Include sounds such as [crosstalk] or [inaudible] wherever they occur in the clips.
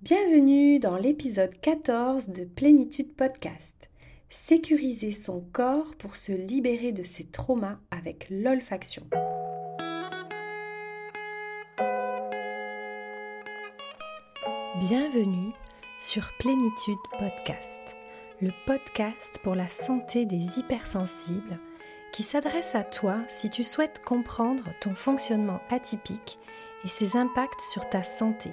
Bienvenue dans l'épisode 14 de Plénitude Podcast. Sécuriser son corps pour se libérer de ses traumas avec l'olfaction. Bienvenue sur Plénitude Podcast, le podcast pour la santé des hypersensibles qui s'adresse à toi si tu souhaites comprendre ton fonctionnement atypique et ses impacts sur ta santé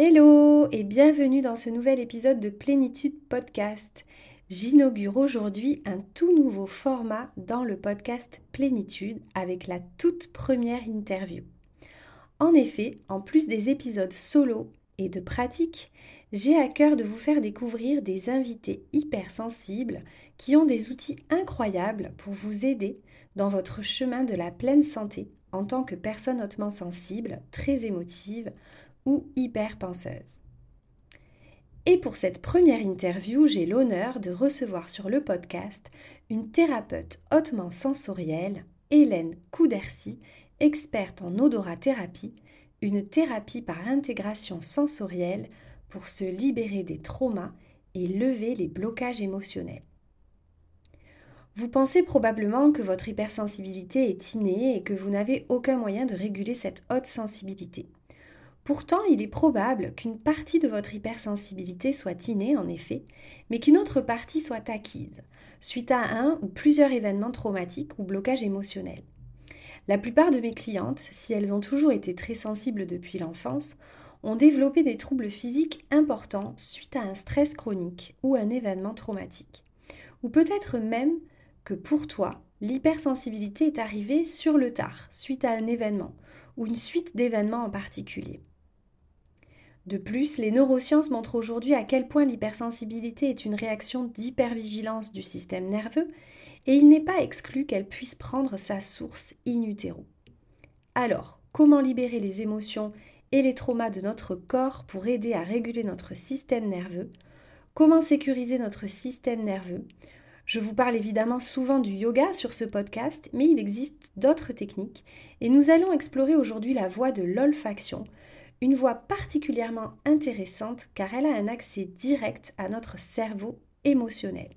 Hello et bienvenue dans ce nouvel épisode de Plénitude Podcast. J'inaugure aujourd'hui un tout nouveau format dans le podcast Plénitude avec la toute première interview. En effet, en plus des épisodes solo et de pratique, j'ai à cœur de vous faire découvrir des invités hypersensibles qui ont des outils incroyables pour vous aider dans votre chemin de la pleine santé en tant que personne hautement sensible, très émotive, ou hyper-penseuse. Et pour cette première interview, j'ai l'honneur de recevoir sur le podcast une thérapeute hautement sensorielle, Hélène Coudercy, experte en odorathérapie, une thérapie par intégration sensorielle pour se libérer des traumas et lever les blocages émotionnels. Vous pensez probablement que votre hypersensibilité est innée et que vous n'avez aucun moyen de réguler cette haute sensibilité. Pourtant, il est probable qu'une partie de votre hypersensibilité soit innée, en effet, mais qu'une autre partie soit acquise, suite à un ou plusieurs événements traumatiques ou blocages émotionnels. La plupart de mes clientes, si elles ont toujours été très sensibles depuis l'enfance, ont développé des troubles physiques importants suite à un stress chronique ou un événement traumatique. Ou peut-être même que pour toi, l'hypersensibilité est arrivée sur le tard, suite à un événement, ou une suite d'événements en particulier. De plus, les neurosciences montrent aujourd'hui à quel point l'hypersensibilité est une réaction d'hypervigilance du système nerveux et il n'est pas exclu qu'elle puisse prendre sa source in utero. Alors, comment libérer les émotions et les traumas de notre corps pour aider à réguler notre système nerveux? Comment sécuriser notre système nerveux? Je vous parle évidemment souvent du yoga sur ce podcast, mais il existe d'autres techniques et nous allons explorer aujourd'hui la voie de l'olfaction une voix particulièrement intéressante car elle a un accès direct à notre cerveau émotionnel.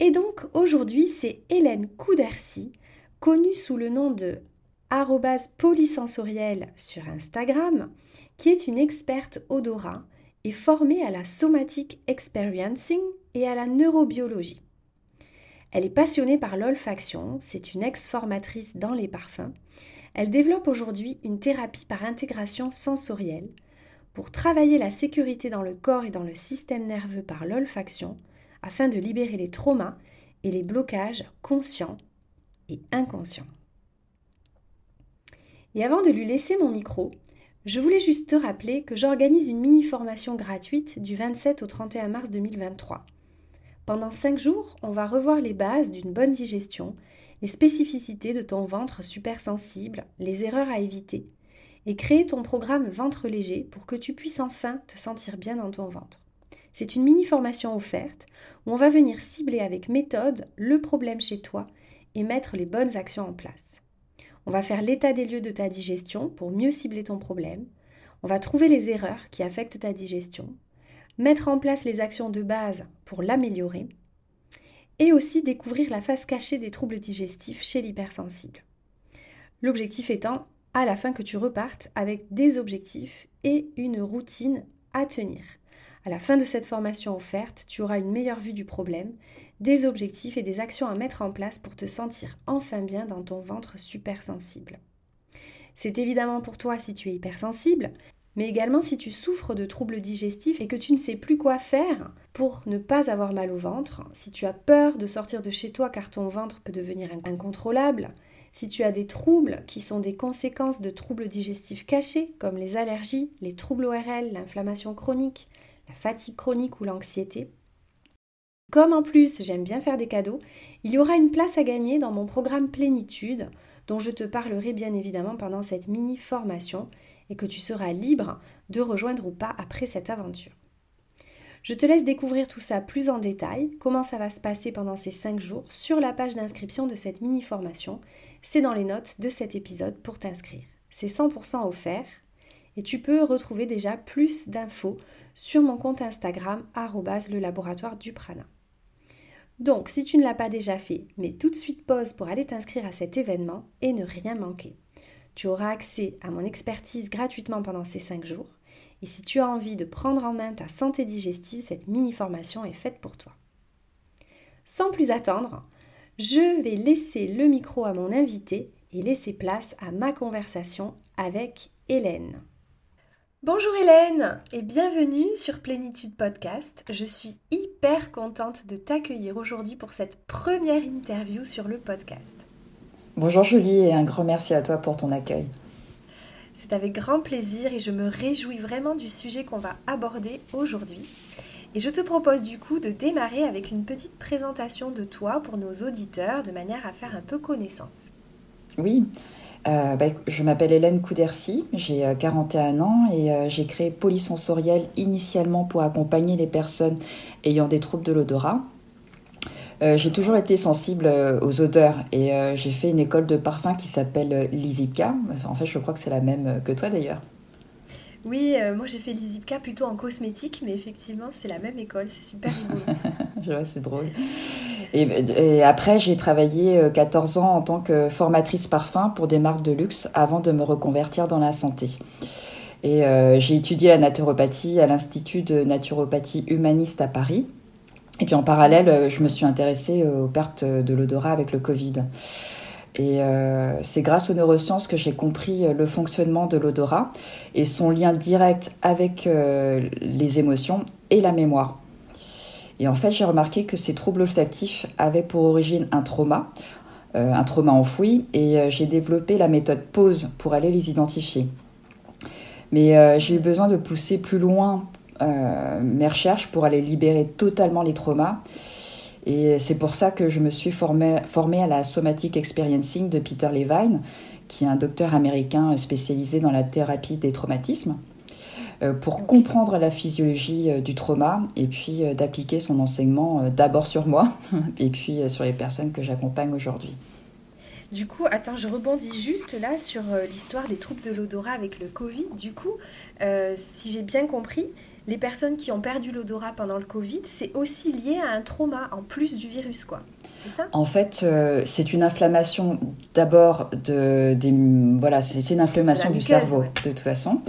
Et donc aujourd'hui, c'est Hélène Coudercy, connue sous le nom de polysensorielle sur Instagram, qui est une experte odorat et formée à la somatic experiencing et à la neurobiologie. Elle est passionnée par l'olfaction, c'est une ex-formatrice dans les parfums. Elle développe aujourd'hui une thérapie par intégration sensorielle pour travailler la sécurité dans le corps et dans le système nerveux par l'olfaction afin de libérer les traumas et les blocages conscients et inconscients. Et avant de lui laisser mon micro, je voulais juste te rappeler que j'organise une mini formation gratuite du 27 au 31 mars 2023 pendant 5 jours, on va revoir les bases d'une bonne digestion, les spécificités de ton ventre super sensible, les erreurs à éviter, et créer ton programme ventre léger pour que tu puisses enfin te sentir bien dans ton ventre. C'est une mini formation offerte où on va venir cibler avec méthode le problème chez toi et mettre les bonnes actions en place. On va faire l'état des lieux de ta digestion pour mieux cibler ton problème. On va trouver les erreurs qui affectent ta digestion mettre en place les actions de base pour l'améliorer, et aussi découvrir la face cachée des troubles digestifs chez l'hypersensible. L'objectif étant à la fin que tu repartes avec des objectifs et une routine à tenir. À la fin de cette formation offerte, tu auras une meilleure vue du problème, des objectifs et des actions à mettre en place pour te sentir enfin bien dans ton ventre super sensible. C'est évidemment pour toi si tu es hypersensible, mais également si tu souffres de troubles digestifs et que tu ne sais plus quoi faire pour ne pas avoir mal au ventre, si tu as peur de sortir de chez toi car ton ventre peut devenir incontrôlable, si tu as des troubles qui sont des conséquences de troubles digestifs cachés comme les allergies, les troubles ORL, l'inflammation chronique, la fatigue chronique ou l'anxiété, comme en plus j'aime bien faire des cadeaux, il y aura une place à gagner dans mon programme Plénitude dont je te parlerai bien évidemment pendant cette mini formation et que tu seras libre de rejoindre ou pas après cette aventure. Je te laisse découvrir tout ça plus en détail, comment ça va se passer pendant ces 5 jours sur la page d'inscription de cette mini formation. C'est dans les notes de cet épisode pour t'inscrire. C'est 100% offert et tu peux retrouver déjà plus d'infos sur mon compte Instagram le laboratoire du prana. Donc, si tu ne l'as pas déjà fait, mets tout de suite pause pour aller t'inscrire à cet événement et ne rien manquer. Tu auras accès à mon expertise gratuitement pendant ces 5 jours. Et si tu as envie de prendre en main ta santé digestive, cette mini-formation est faite pour toi. Sans plus attendre, je vais laisser le micro à mon invité et laisser place à ma conversation avec Hélène. Bonjour Hélène et bienvenue sur Plénitude Podcast. Je suis hyper contente de t'accueillir aujourd'hui pour cette première interview sur le podcast. Bonjour Julie et un grand merci à toi pour ton accueil. C'est avec grand plaisir et je me réjouis vraiment du sujet qu'on va aborder aujourd'hui. Et je te propose du coup de démarrer avec une petite présentation de toi pour nos auditeurs de manière à faire un peu connaissance. Oui, euh, bah, je m'appelle Hélène Coudercy, j'ai 41 euh, ans et euh, j'ai créé Polysensoriel initialement pour accompagner les personnes ayant des troubles de l'odorat. J'ai toujours été sensible aux odeurs et j'ai fait une école de parfum qui s'appelle l'ISIPCA. En fait, je crois que c'est la même que toi d'ailleurs. Oui, moi j'ai fait l'ISIPCA plutôt en cosmétique, mais effectivement c'est la même école, c'est super [laughs] rigolo. c'est drôle. Et, après, j'ai travaillé 14 euh, ans en tant que formatrice parfum pour des marques de luxe avant de me reconvertir dans la santé. Et euh, j'ai étudié la naturopathie à l'Institut de naturopathie humaniste à Paris. Et puis en parallèle, euh, je me suis intéressée aux pertes de l'odorat avec le Covid. Et c'est grâce aux neurosciences que j'ai compris le fonctionnement de l'odorat et son lien direct avec les émotions et la mémoire. Et en fait, j'ai remarqué que ces troubles olfactifs avaient pour origine un trauma, euh, un trauma enfoui, et euh, j'ai développé la méthode pause pour aller les identifier. Mais euh, j'ai eu besoin de pousser plus loin mes recherches pour aller libérer totalement les traumas. Et c'est pour ça que je me suis formée, formée à la Somatic Experiencing de Peter Levine, qui est un docteur américain spécialisé dans la thérapie des traumatismes. Euh, pour comprendre la physiologie euh, du trauma et puis euh, d'appliquer son enseignement d'abord sur moi [laughs] et puis sur les personnes que j'accompagne aujourd'hui. Du coup, attends, je rebondis juste là sur l'histoire des troubles de l'odorat avec le Covid. Du coup, si j'ai bien compris, les personnes qui ont perdu l'odorat pendant le Covid, c'est aussi lié à un trauma en plus du virus, quoi. En fait, euh, c'est une inflammation d'abord de, des, voilà, c'est une inflammation du cerveau de toute façon.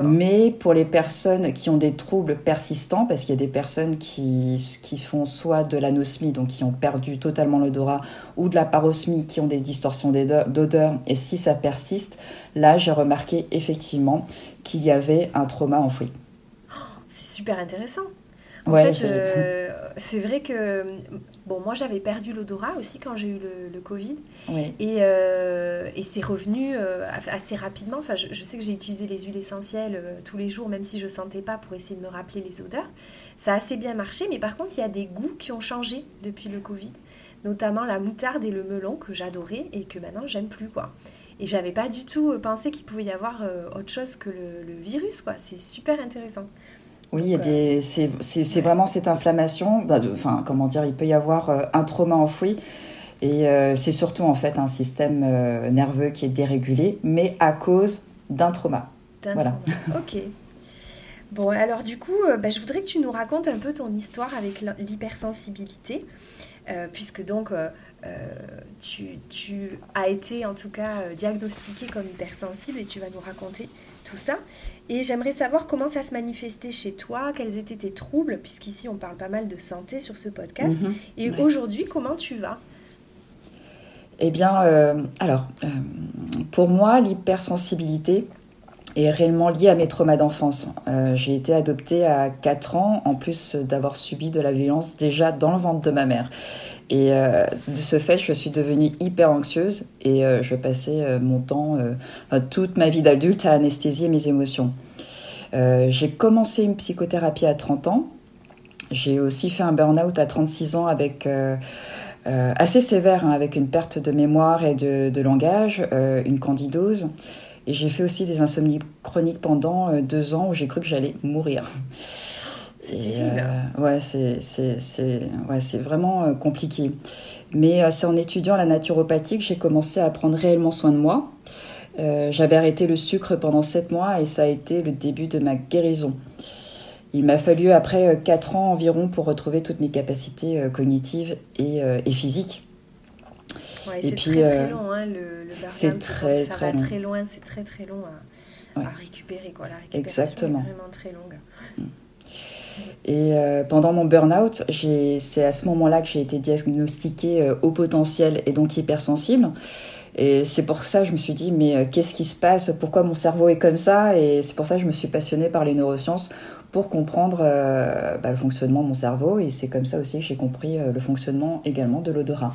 Mais pour les personnes qui ont des troubles persistants, parce qu'il y a des personnes qui, qui font soit de l'anosmie, donc qui ont perdu totalement l'odorat, ou de la parosmie, qui ont des distorsions d'odeur, et si ça persiste, là j'ai remarqué effectivement qu'il y avait un trauma enfoui. C'est super intéressant. En fait, euh, c'est vrai que bon, moi j'avais perdu l'odorat aussi quand j'ai eu le, Covid. Et, euh, et c'est revenu euh, assez rapidement. Enfin, je, sais que j'ai utilisé les huiles essentielles tous les jours, même si je ne sentais pas pour essayer de me rappeler les odeurs. Ça a assez bien marché, mais par contre, il y a des goûts qui ont changé depuis le Covid, notamment la moutarde et le melon que j'adorais et que maintenant j'aime plus. quoi. Et j'avais pas du tout pensé qu'il pouvait y avoir autre chose que le, le virus. quoi. C'est super intéressant. Oui, c'est vraiment cette inflammation. Bah, enfin, comment dire, il peut y avoir euh, un trauma enfoui. Et euh, c'est surtout en fait un système euh, nerveux qui est dérégulé, mais à cause d'un trauma. Voilà. [laughs] ok. Bon, alors du coup, bah, je voudrais que tu nous racontes un peu ton histoire avec l'hypersensibilité, puisque donc tu, tu, as été en tout cas diagnostiqué comme hypersensible et tu vas nous raconter tout ça. Et j'aimerais savoir comment ça se manifestait chez toi, quels étaient tes troubles, puisqu'ici on parle pas mal de santé sur ce podcast. Mhm. Et aujourd'hui, comment tu vas? Eh bien, euh, alors, euh, pour moi, l'hypersensibilité, est réellement lié à mes traumas d'enfance. Euh, j'ai été adoptée à 4 ans, en plus d'avoir subi de la violence déjà dans le ventre de ma mère. Et euh, de ce fait, je suis devenue hyper anxieuse et euh, je passais mon temps, toute ma vie d'adulte, à anesthésier mes émotions. j'ai commencé une psychothérapie à 30 ans. J'ai aussi fait un burn-out à 36 ans avec... assez sévère, hein, avec une perte de mémoire et de, de langage, une candidose. Et j'ai fait aussi des insomnies chroniques pendant euh, deux ans où j'ai cru que j'allais mourir. C'est euh, ouais, c'est ouais, vraiment euh, compliqué. Mais c'est en étudiant la naturopathie que j'ai commencé à prendre réellement soin de moi. J'avais arrêté le sucre pendant sept mois et ça a été le début de ma guérison. Il m'a fallu après quatre ans environ pour retrouver toutes mes capacités cognitives et, et physiques c'est très très euh, long, hein, le, le c'est très, ça va très loin, c'est très très long à, récupérer. Quoi. La récupération Exactement. est vraiment très longue. Mm. Et euh, pendant mon burn-out, c'est à ce moment-là que j'ai été diagnostiquée euh, au potentiel et donc hypersensible. Et c'est pour ça que je me suis dit, mais qu'est-ce qui se passe? Pourquoi mon cerveau est comme ça? Et c'est pour ça que je me suis passionnée par les neurosciences pour comprendre bah, le fonctionnement de mon cerveau. Et c'est comme ça aussi que j'ai compris le fonctionnement également de l'odorat.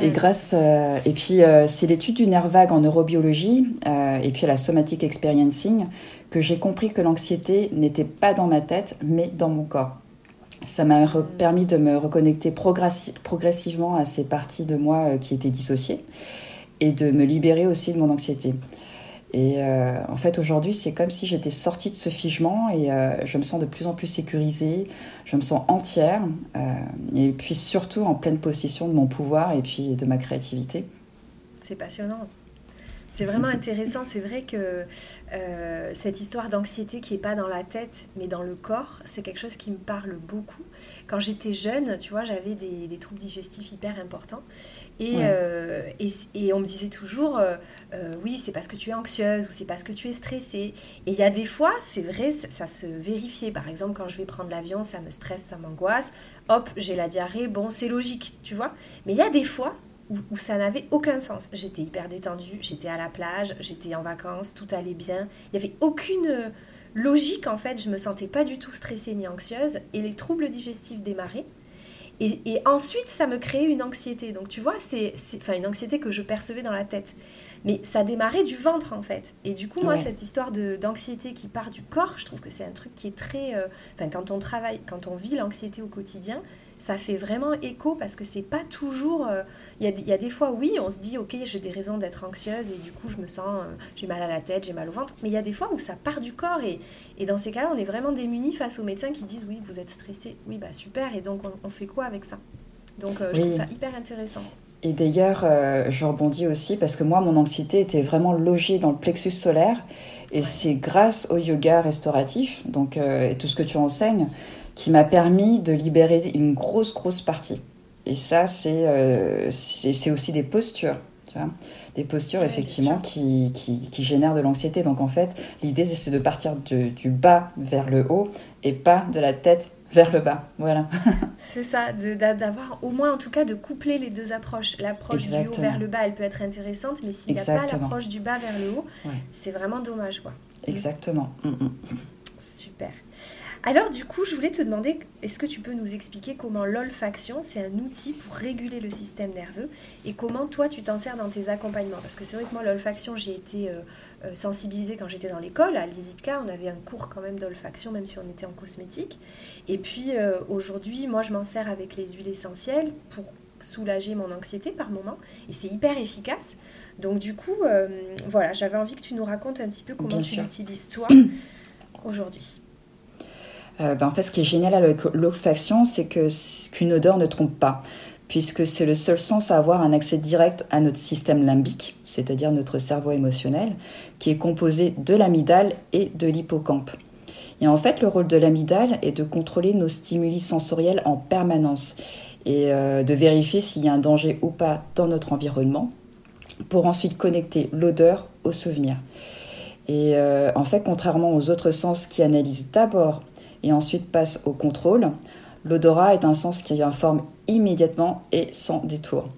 Et grâce euh, et puis euh, c'est l'étude du nerf vague en neurobiologie euh, et puis à la somatic experiencing que j'ai compris que l'anxiété n'était pas dans ma tête mais dans mon corps. Ça m'a permis de me reconnecter progressivement à ces parties de moi qui étaient dissociées et de me libérer aussi de mon anxiété. Et euh, en fait, aujourd'hui, c'est comme si j'étais sortie de ce figement et euh, je me sens de plus en plus sécurisée, je me sens entière euh, et puis surtout en pleine possession de mon pouvoir et puis de ma créativité. C'est passionnant. C'est vraiment intéressant. C'est vrai que euh, cette histoire d'anxiété qui n'est pas dans la tête, mais dans le corps, c'est quelque chose qui me parle beaucoup. Quand j'étais jeune, tu vois, j'avais des, troubles digestifs hyper importants. Et, euh, et, on me disait toujours, euh, oui, c'est parce que tu es anxieuse ou c'est parce que tu es stressée. Et il y a des fois, c'est vrai, ça se vérifiait. Par exemple, quand je vais prendre l'avion, ça me stresse, ça m'angoisse. Hop, j'ai la diarrhée. Bon, c'est logique, tu vois. Mais il y a des fois, où, ça n'avait aucun sens. J'étais hyper détendue, j'étais à la plage, j'étais en vacances, tout allait bien. Il n'y avait aucune euh, logique en fait, je me sentais pas du tout stressée ni anxieuse et les troubles digestifs démarraient. Et, ensuite, ça me créait une anxiété. Donc tu vois, c'est enfin une anxiété que je percevais dans la tête. Mais ça démarrait du ventre en fait. Et du coup, moi, cette histoire d'anxiété qui part du corps, je trouve que c'est un truc qui est très... Euh, enfin, quand on travaille, quand on vit l'anxiété au quotidien, ça fait vraiment écho parce que c'est pas toujours. Euh, il y, a, des fois, oui, on se dit, ok, j'ai des raisons d'être anxieuse et du coup, je me sens, euh, j'ai mal à la tête, j'ai mal au ventre. Mais il y a des fois où ça part du corps et, et dans ces cas-là, on est vraiment démunis face aux médecins qui disent, oui, vous êtes stressé. Oui, bah super. Et donc, on, fait quoi avec ça? Donc, euh, je trouve ça hyper intéressant. Et d'ailleurs, je rebondis aussi parce que moi, mon anxiété était vraiment logée dans le plexus solaire. Et c'est grâce au yoga restauratif, donc, et tout ce que tu enseignes, qui m'a permis de libérer une grosse, grosse partie. Et ça, c'est euh, c'est aussi des postures, tu vois des postures effectivement qui, qui, qui, génèrent de l'anxiété. Donc en fait, l'idée c'est de partir du, bas vers le haut et pas de la tête vers le bas. Voilà. [laughs] c'est ça, d'avoir au moins en tout cas de coupler les deux approches. L'approche du haut vers le bas, elle peut être intéressante, mais s'il n'y a pas l'approche du bas vers le haut, c'est vraiment dommage. Quoi. Exactement. Mm, mm. Super. Alors du coup, je voulais te demander, est-ce que tu peux nous expliquer comment l'olfaction, c'est un outil pour réguler le système nerveux et comment toi, tu t'en sers dans tes accompagnements? Parce que c'est vrai que moi, l'olfaction, j'ai été euh, sensibilisée quand j'étais dans l'école. À l'ISIPCA, on avait un cours quand même d'olfaction, même si on était en cosmétique. Et puis euh, aujourd'hui, moi, je m'en sers avec les huiles essentielles pour soulager mon anxiété par moment. Et c'est hyper efficace. Donc du coup, voilà, j'avais envie que tu nous racontes un petit peu comment tu l'utilises toi [clears throat] aujourd'hui. Euh, ben, en fait, ce qui est génial avec l'olfaction, c'est que qu'une odeur ne trompe pas, puisque c'est le seul sens à avoir un accès direct à notre système limbique, c'est-à-dire notre cerveau émotionnel, qui est composé de l'amygdale et de l'hippocampe. Et en fait, le rôle de l'amygdale est de contrôler nos stimuli sensoriels en permanence et euh, de vérifier s'il y a un danger ou pas dans notre environnement, pour ensuite connecter l'odeur au souvenir. Et euh, en fait, contrairement aux autres sens qui analysent d'abord et ensuite passe au contrôle, l'odorat est un sens qui informe immédiatement et sans détour.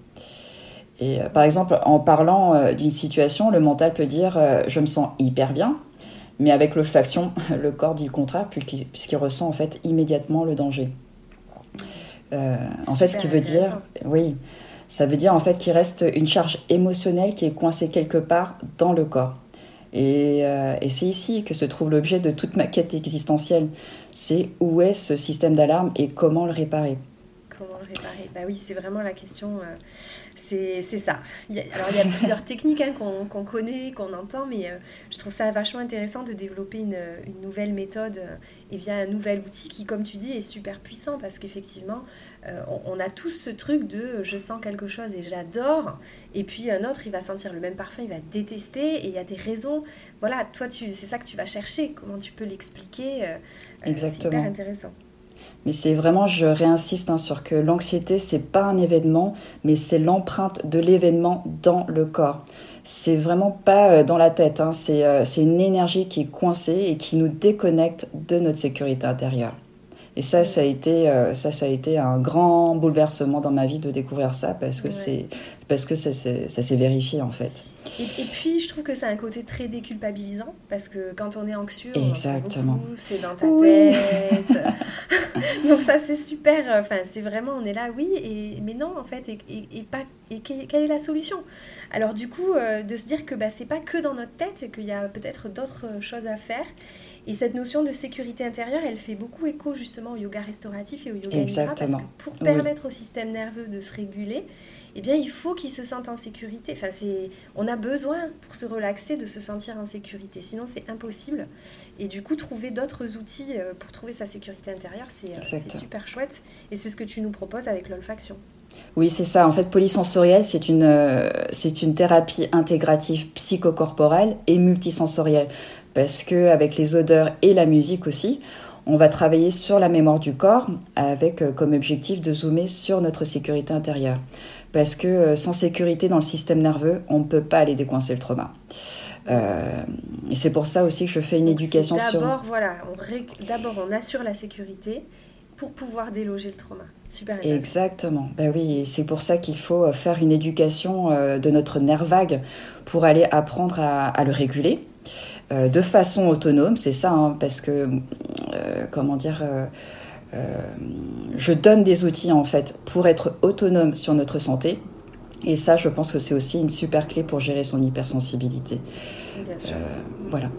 Et par exemple, en parlant d'une situation, le mental peut dire je me sens hyper bien, mais avec l'olfaction, [laughs] le corps dit le contraire puisqu'il ressent en fait immédiatement le danger. en fait, ce qui veut dire, oui, ça veut dire en fait qu'il reste une charge émotionnelle qui est coincée quelque part dans le corps. Et, euh, et c'est ici que se trouve l'objet de toute ma quête existentielle. C'est où est ce système d'alarme et comment le réparer? Comment le réparer Bah oui, c'est vraiment la question. Euh, c'est ça. alors il y a plusieurs techniques hein, qu'on connaît, qu'on entend, mais euh, je trouve ça vachement intéressant de développer une, une nouvelle méthode et via un nouvel outil qui, comme tu dis, est super puissant parce qu'effectivement, euh, on, a tous ce truc de euh, je sens quelque chose et j'adore, et puis un autre, il va sentir le même parfum, il va détester, et il y a des raisons. Voilà, toi, c'est ça que tu vas chercher. Comment tu peux l'expliquer euh, Exactement. C'est hyper intéressant. Mais c'est vraiment, je réinsiste hein, sur que l'anxiété, c'est pas un événement, mais c'est l'empreinte de l'événement dans le corps. C'est vraiment pas dans la tête, hein. c'est une énergie qui est coincée et qui nous déconnecte de notre sécurité intérieure. Et ça, ça a été, euh, ça, ça a été un grand bouleversement dans ma vie de découvrir ça parce que c'est, parce que ça, ça s'est vérifié en fait. Et, puis, je trouve que c'est un côté très déculpabilisant parce que quand on est anxieux, exactement, c'est dans ta tête. [laughs] [laughs] Donc ça, c'est super. Enfin, c'est vraiment, on est là, oui, et mais non, en fait, et, et, pas. Et quelle est la solution? Alors du coup, euh, de se dire que bah, c'est pas que dans notre tête, et qu'il y a peut-être d'autres choses à faire et cette notion de sécurité intérieure, elle fait beaucoup écho justement au yoga restauratif et au yoga nidra parce que pour permettre au système nerveux de se réguler, eh bien, il faut qu'il se sente en sécurité. Enfin, c'est, on a besoin pour se relaxer de se sentir en sécurité. Sinon, c'est impossible. Et du coup, trouver d'autres outils euh, pour trouver sa sécurité intérieure, c'est, euh, c'est super chouette. Et c'est ce que tu nous proposes avec l'olfaction. Oui, c'est ça. En fait, polysensoriel, c'est une, euh, c'est une thérapie intégrative psychocorporelle et multisensorielle parce que avec les odeurs et la musique aussi, on va travailler sur la mémoire du corps avec euh, comme objectif de zoomer sur notre sécurité intérieure. Parce que euh, sans sécurité dans le système nerveux, on ne peut pas aller décoincer le trauma. Euh, et c'est pour ça aussi que je fais une éducation sur. D'abord, voilà, d'abord on assure la sécurité pour pouvoir déloger le trauma. Super Exactement. Ben oui, c'est pour ça qu'il faut faire une éducation de notre nerf vague pour aller apprendre à le réguler de façon autonome, c'est ça, hein, parce que, euh, comment dire, euh, je donne des outils en fait pour être autonome sur notre santé. Et ça, je pense que c'est aussi une super clé pour gérer son hypersensibilité. Bien sûr. voilà.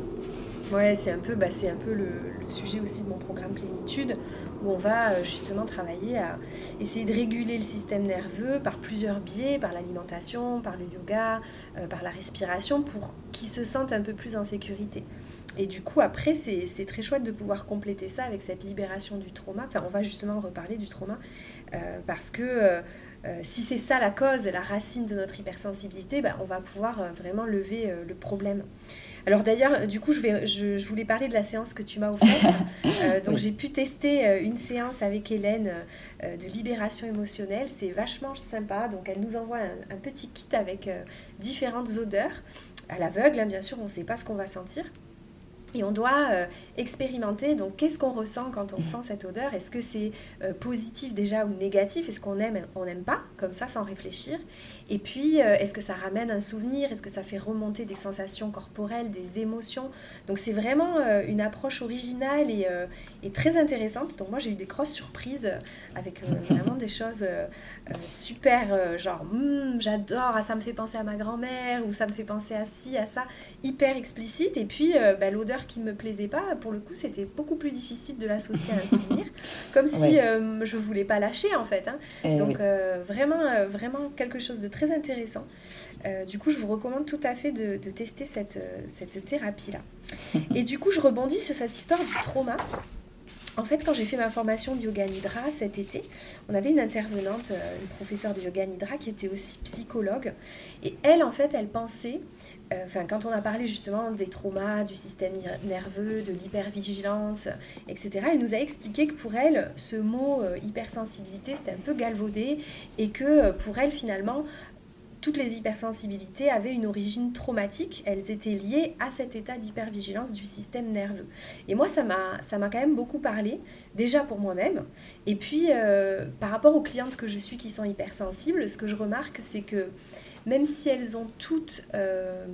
Ouais, c'est un peu, bah, c'est un peu le, sujet aussi de mon programme Plénitude, où on va euh, justement travailler à essayer de réguler le système nerveux par plusieurs biais, par l'alimentation, par le yoga, euh, par la respiration, pour qu'il se sente un peu plus en sécurité. Et du coup, après, c'est très chouette de pouvoir compléter ça avec cette libération du trauma. Enfin, on va justement reparler du trauma, euh, parce que si c'est ça la cause, la racine de notre hypersensibilité, ben, on va pouvoir vraiment lever le problème. Alors d'ailleurs, du coup, je, vais, je, voulais parler de la séance que tu m'as offerte. [laughs] Euh, donc j'ai pu tester euh, une séance avec Hélène euh, de libération émotionnelle. C'est vachement sympa. Donc elle nous envoie un, petit kit avec différentes odeurs. À l'aveugle, hein, bien sûr, on ne sait pas ce qu'on va sentir. Et on doit euh, expérimenter, donc qu'est-ce qu'on ressent quand on sent cette odeur? Est-ce que c'est euh, positif déjà ou négatif? Est-ce qu'on aime, on n'aime pas? Comme ça, sans réfléchir. Et puis, euh, est-ce que ça ramène un souvenir? Est-ce que ça fait remonter des sensations corporelles, des émotions? Donc c'est vraiment une approche originale et, et, très intéressante. Donc moi, j'ai eu des grosses surprises avec [laughs] vraiment des choses super, genre, hmm, j'adore, ah, ça me fait penser à ma grand-mère, ou ça me fait penser à ci, à ça, hyper explicite. Et puis, bah, l'odeur qui me plaisait pas, pour le coup, c'était beaucoup plus difficile de l'associer à un souvenir, [laughs] comme si euh, je voulais pas lâcher en fait. Hein. Eh Donc euh, vraiment, euh, vraiment quelque chose de très intéressant. du coup, je vous recommande tout à fait de, de tester cette, cette thérapie-là. [laughs] Et du coup, je rebondis sur cette histoire du trauma. En fait, quand j'ai fait ma formation de yoga nidra cet été, on avait une intervenante, une professeure de yoga nidra qui était aussi psychologue. Et elle, en fait, elle pensait euh, enfin, quand on a parlé justement des traumas, du système nerveux, de l'hypervigilance, etc., elle nous a expliqué que pour elle, ce mot euh, hypersensibilité, c'était un peu galvaudé et que euh, pour elle, finalement, toutes les hypersensibilités avaient une origine traumatique, elles étaient liées à cet état d'hypervigilance du système nerveux. Et moi, ça m'a, quand même beaucoup parlé, déjà pour moi-même, et puis par rapport aux clientes que je suis qui sont hypersensibles, ce que je remarque, c'est que même si elles ont toutes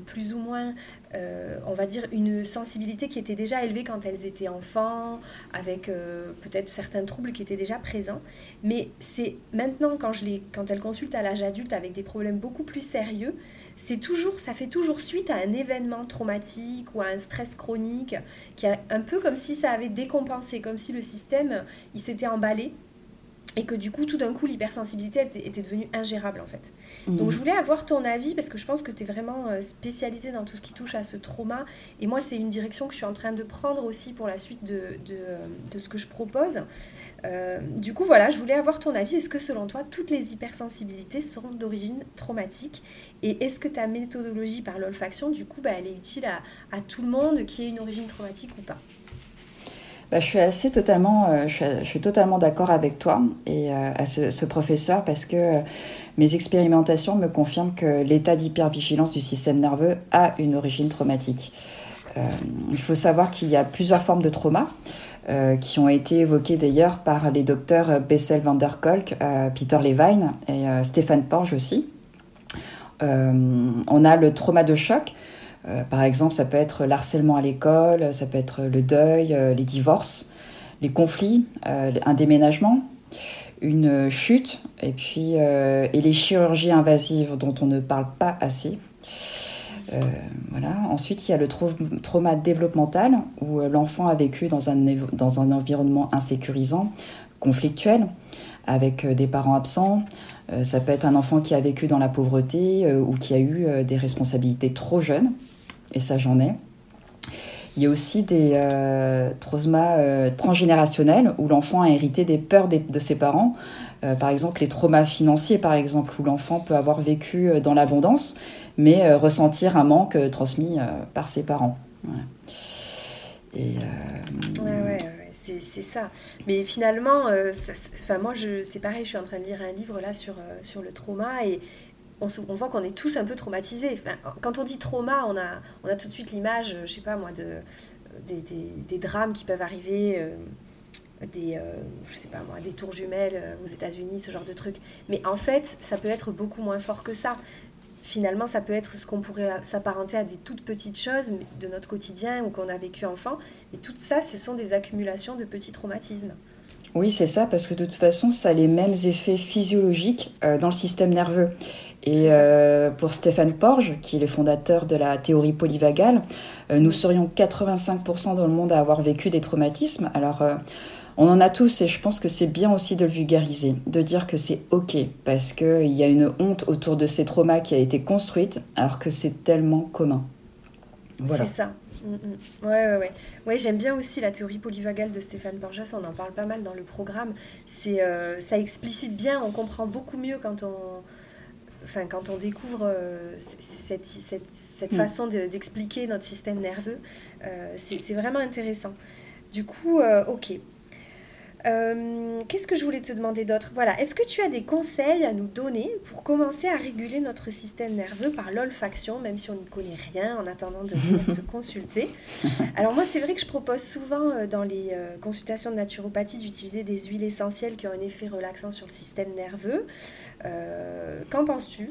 plus ou moins euh, on va dire, une sensibilité qui était déjà élevée quand elles étaient enfants, avec euh, peut-être certains troubles qui étaient déjà présents. Mais c'est maintenant, quand, je les, quand elles consultent à l'âge adulte avec des problèmes beaucoup plus sérieux, c'est toujours, ça fait toujours suite à un événement traumatique ou à un stress chronique, qui a un peu comme si ça avait décompensé, comme si le système, il s'était emballé et que du coup, tout d'un coup, l'hypersensibilité était devenue ingérable en fait. Mhm. Donc je voulais avoir ton avis parce que je pense que tu es vraiment euh, spécialisée dans tout ce qui touche à ce trauma. Et moi, c'est une direction que je suis en train de prendre aussi pour la suite de, de, euh, de ce que je propose. Euh, du coup, voilà, je voulais avoir ton avis. Est-ce que selon toi, toutes les hypersensibilités seront d'origine traumatique? Et est-ce que ta méthodologie par l'olfaction, du coup, bah, elle est utile à, à tout le monde qui ait une origine traumatique ou pas? Bah, je suis assez totalement, euh, je, suis, totalement d'accord avec toi et euh, à ce, professeur parce que euh, mes expérimentations me confirment que l'état d'hypervigilance du système nerveux a une origine traumatique. il faut savoir qu'il y a plusieurs formes de trauma qui ont été évoquées d'ailleurs par les docteurs Bessel van der Kolk, Peter Levine et Stéphane Porge aussi. on a le trauma de choc, euh, par exemple, ça peut être l'harcèlement à l'école, ça peut être le deuil, euh, les divorces, les conflits, euh, un déménagement, une chute, et puis et les chirurgies invasives dont on ne parle pas assez. voilà. Ensuite, il y a le trauma développemental où l'enfant a vécu dans un, dans un environnement insécurisant, conflictuel, avec des parents absents. ça peut être un enfant qui a vécu dans la pauvreté ou qui a eu des responsabilités trop jeunes et ça j'en ai. Il y a aussi des euh, traumas euh, transgénérationnels où l'enfant a hérité des peurs de ses parents. Euh, par exemple, les traumas financiers, par exemple, où l'enfant peut avoir vécu dans l'abondance, mais ressentir un manque transmis par ses parents. Et, ouais, ouais, c'est ça. Mais finalement, enfin moi, c'est pareil, je suis en train de lire un livre là sur, sur le trauma et on, voit qu'on est tous un peu traumatisés. quand on dit trauma, on a, tout de suite l'image, euh, je sais pas moi, de, euh, des, drames qui peuvent arriver, euh, des, je sais pas moi, des tours jumelles aux États-Unis, ce genre de trucs. Mais en fait, ça peut être beaucoup moins fort que ça. Finalement, ça peut être ce qu'on pourrait s'apparenter à des toutes petites choses de notre quotidien ou qu'on a vécu enfant. Et tout ça, ce sont des accumulations de petits traumatismes. Oui, c'est ça, parce que de toute façon, ça a les mêmes effets physiologiques dans le système nerveux. Et euh, pour Stéphane Porge, qui est le fondateur de la théorie polyvagale, euh, nous serions 85% dans le monde à avoir vécu des traumatismes. Alors, euh, on en a tous et je pense que c'est bien aussi de le vulgariser, de dire que c'est OK, parce qu'il y a une honte autour de ces traumas qui a été construite, alors que c'est tellement commun. Voilà. C'est ça. Mm, mm. Ouais, ouais, ouais. ouais j'aime bien aussi la théorie polyvagale de Stéphane Porges, on en parle pas mal dans le programme. C'est, ça explicite bien, on comprend beaucoup mieux quand on enfin, quand on découvre euh, cette, cette, cette façon d'expliquer notre système nerveux, euh, c'est vraiment intéressant. Du coup, euh. Qu'est-ce que je voulais te demander d'autre? Voilà, est-ce que tu as des conseils à nous donner pour commencer à réguler notre système nerveux par l'olfaction, même si on n'y connaît rien en attendant de venir [laughs] te consulter? Alors moi, c'est vrai que je propose souvent dans les consultations de naturopathie d'utiliser des huiles essentielles qui ont un effet relaxant sur le système nerveux. Euh, qu'en penses-tu?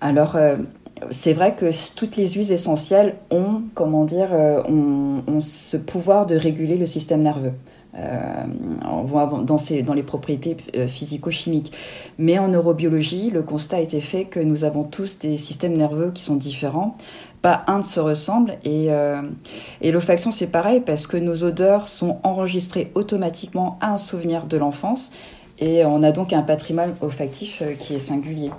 Alors, euh, c'est vrai que toutes les huiles essentielles ont, comment dire, euh, ont, ce pouvoir de réguler le système nerveux. Voit dans, ces, dans les propriétés physico-chimiques. Mais en neurobiologie, le constat a été fait que nous avons tous des systèmes nerveux qui sont différents. Pas un ne se ressemble. Et, et l'olfaction, c'est pareil parce que nos odeurs sont enregistrées automatiquement à un souvenir de l'enfance et on a donc un patrimoine olfactif euh, qui est singulier.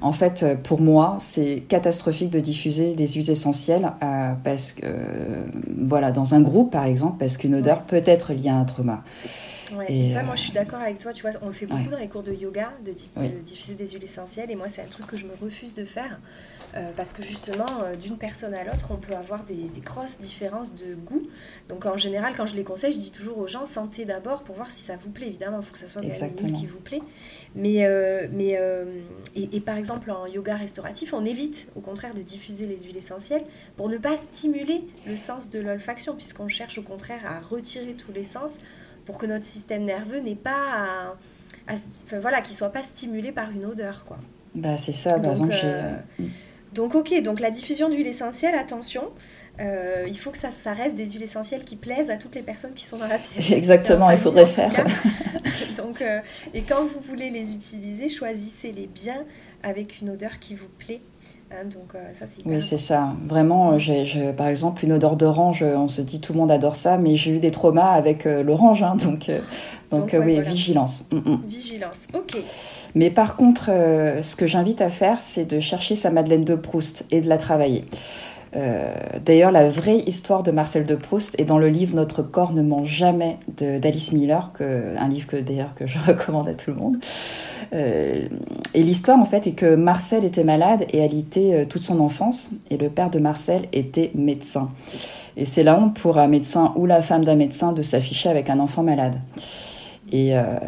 En fait, euh, pour moi, c'est catastrophique de diffuser des huiles essentielles euh, parce que, voilà, dans un groupe par exemple, parce qu'une odeur peut être liée à un trauma. Et ça, moi, je suis d'accord avec toi. Tu vois, on le fait beaucoup dans les cours de yoga, de, diffuser des huiles essentielles. Et moi, c'est un truc que je me refuse de faire euh, parce que justement, euh, d'une personne à l'autre, on peut avoir des, grosses différences de goût. Donc en général, quand je les conseille, je dis toujours aux gens, sentez d'abord pour voir si ça vous plaît. Évidemment, il faut que ça soit une qui vous plaît. Mais, euh, mais et, par exemple, en yoga restauratif, on évite au contraire de diffuser les huiles essentielles pour ne pas stimuler le sens de l'olfaction, puisqu'on cherche au contraire à retirer tous les sens pour que notre système nerveux n'ait pas à, enfin, voilà, qu'il soit pas stimulé par une odeur, quoi. Bah, c'est ça, par exemple, j'ai. Donc, ok, donc la diffusion d'huile essentielle, attention. Euh, il faut que ça, ça, reste des huiles essentielles qui plaisent à toutes les personnes qui sont dans la pièce. [laughs] Exactement, il faudrait faire. [laughs] [laughs] Donc, euh, et quand vous voulez les utiliser, choisissez-les bien avec une odeur qui vous plaît. Hein, donc, euh, oui, c'est ça. Vraiment, j'ai, par exemple, une odeur d'orange, on se dit tout le monde adore ça, mais j'ai eu des traumas avec l'orange. Hein, donc, [laughs] donc, oui, vigilance. Mm, mm. Vigilance, ok. Mais par contre, ce que j'invite à faire, c'est de chercher sa Madeleine de Proust et de la travailler. Euh, d'ailleurs, la vraie histoire de Marcel de Proust est dans le livre Notre corps ne ment jamais d'Alice Miller, que, un livre que d'ailleurs que je [laughs] recommande à tout le monde. Euh, et l'histoire en fait est que Marcel était malade et alité euh, toute son enfance, et le père de Marcel était médecin. Et c'est la honte pour un médecin ou la femme d'un médecin de s'afficher avec un enfant malade. Euh,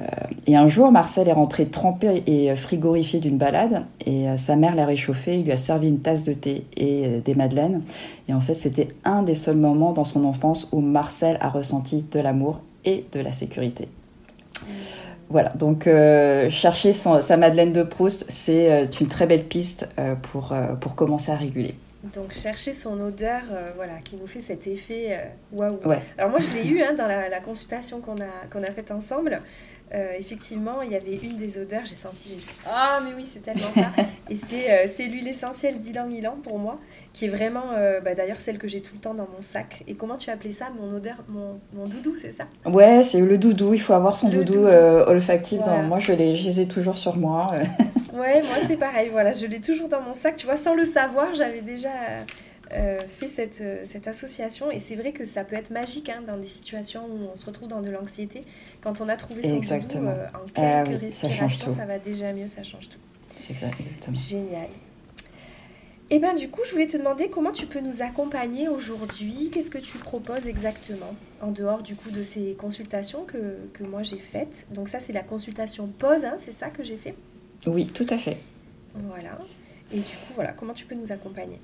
et, un jour, Marcel est rentré trempé et frigorifié d'une balade, et euh, sa mère l'a réchauffé, il lui a servi une tasse de thé et euh, des madeleines. Et en fait, c'était un des seuls moments dans son enfance où Marcel a ressenti de l'amour et de la sécurité. Voilà, donc chercher sa Madeleine de Proust, c'est une très belle piste pour, pour commencer à réguler. Donc chercher son odeur, euh, voilà, qui nous fait cet effet euh, waouh. Alors moi je l'ai eu hein, dans la, consultation qu'on a qu'on a faite ensemble. Euh, effectivement, il y avait une des odeurs, j'ai senti, j'ai dit ah mais oui c'est tellement ça. [laughs] Et c'est l'huile essentielle d'Ilan Milan pour moi qui est vraiment, euh, bah, d'ailleurs, celle que j'ai tout le temps dans mon sac. Et comment tu appelais ça? Mon odeur, mon, mon doudou, c'est ça? Ouais, c'est le doudou. Il faut avoir son doudou, Euh, olfactif. Dans... Moi, je, les, je les ai toujours sur moi. [laughs] ouais, moi, c'est pareil. Voilà, je l'ai toujours dans mon sac. Tu vois, sans le savoir, j'avais déjà euh, fait cette, euh, cette association. Et c'est vrai que ça peut être magique hein, dans des situations où on se retrouve dans de l'anxiété. Quand on a trouvé son exactement. doudou, en quelques respirations, ça, ça va déjà mieux, ça change tout. C'est ça, exactement. Génial. Et eh bien du coup, je voulais te demander comment tu peux nous accompagner aujourd'hui. Qu'est-ce que tu proposes exactement en dehors du coup de ces consultations que, que moi j'ai faites? Donc ça, c'est la consultation pause, hein, c'est ça que j'ai fait? Oui, tout à fait. Voilà. Et du coup, voilà, comment tu peux nous accompagner?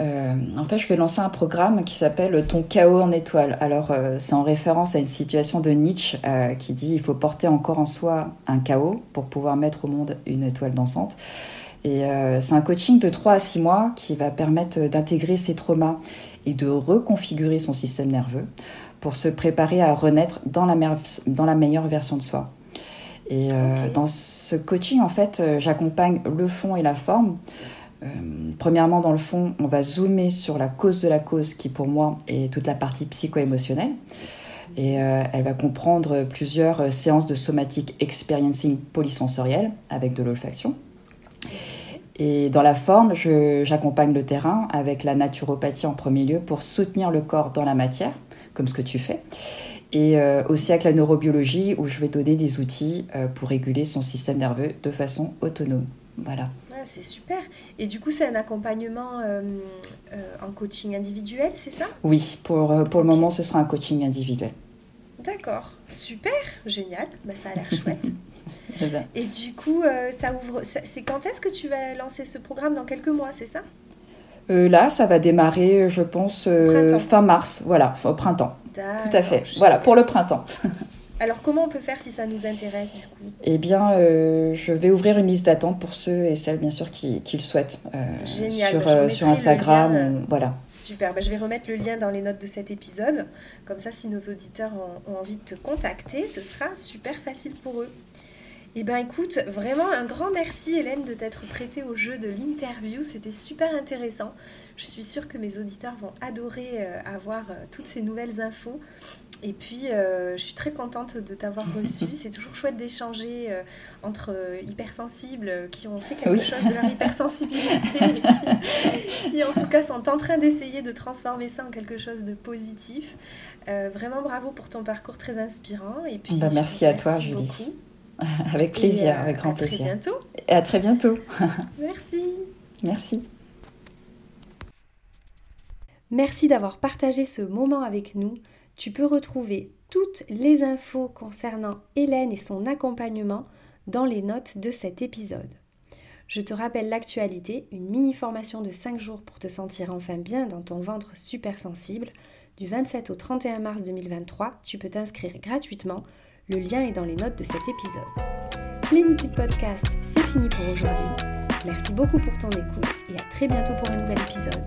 Euh, en fait, je vais lancer un programme qui s'appelle Ton chaos en étoile. Alors, euh, c'est en référence à une situation de Nietzsche euh, qui dit il faut porter encore en soi un chaos pour pouvoir mettre au monde une étoile dansante. Et euh, c'est un coaching de 3 à 6 mois qui va permettre d'intégrer ses traumas et de reconfigurer son système nerveux pour se préparer à renaître dans la, dans la meilleure version de soi. Et euh, dans ce coaching, en fait, euh, j'accompagne le fond et la forme. premièrement, dans le fond, on va zoomer sur la cause de la cause qui, pour moi, est toute la partie psycho-émotionnelle. Et elle va comprendre plusieurs séances de somatic experiencing polysensoriel avec de l'olfaction. Et dans la forme, j'accompagne le terrain avec la naturopathie en premier lieu pour soutenir le corps dans la matière, comme ce que tu fais. Et euh, aussi avec la neurobiologie où je vais donner des outils euh, pour réguler son système nerveux de façon autonome. Voilà. Ah, c'est super. Et du coup, c'est un accompagnement euh, en coaching individuel, c'est ça? Oui, pour, pour le moment, ce sera un coaching individuel. D'accord, super, génial. Bah, ça a l'air chouette. [laughs] Et du coup, euh, ça ouvre. C'est quand est-ce que tu vas lancer ce programme? Dans quelques mois, c'est ça? Euh, Là, ça va démarrer, je pense, euh, fin mars. Voilà, au printemps. Tout à fait. Voilà, pour le printemps. [laughs] Alors, comment on peut faire si ça nous intéresse du coup? Eh bien, je vais ouvrir une liste d'attente pour ceux et celles, bien sûr, qui, qui le souhaitent. Génial. Sur, bah, sur Instagram. voilà. Super. Bah, je vais remettre le lien dans les notes de cet épisode. Comme ça, si nos auditeurs ont envie de te contacter, ce sera super facile pour eux. Eh bien écoute, vraiment un grand merci Hélène de t'être prêtée au jeu de l'interview, c'était super intéressant. Je suis sûre que mes auditeurs vont adorer euh, avoir euh, toutes ces nouvelles infos. Et puis, euh, je suis très contente de t'avoir [laughs] reçu. C'est toujours chouette d'échanger entre hypersensibles qui ont fait quelque chose de leur hypersensibilité [laughs] et qui, en tout cas, sont en train d'essayer de transformer ça en quelque chose de positif. vraiment bravo pour ton parcours très inspirant. Et puis, bah, merci à toi, Julie. [laughs] avec plaisir, avec grand plaisir. À très bientôt. Et à très bientôt. [laughs] Merci. Merci. Merci d'avoir partagé ce moment avec nous. Tu peux retrouver toutes les infos concernant Hélène et son accompagnement dans les notes de cet épisode. Je te rappelle l'actualité, une mini formation de 5 jours pour te sentir enfin bien dans ton ventre super sensible. Du 27 au 31 mars 2023, tu peux t'inscrire gratuitement le lien est dans les notes de cet épisode. Plénitude Podcast, c'est fini pour aujourd'hui. Merci beaucoup pour ton écoute et à très bientôt pour un nouvel épisode.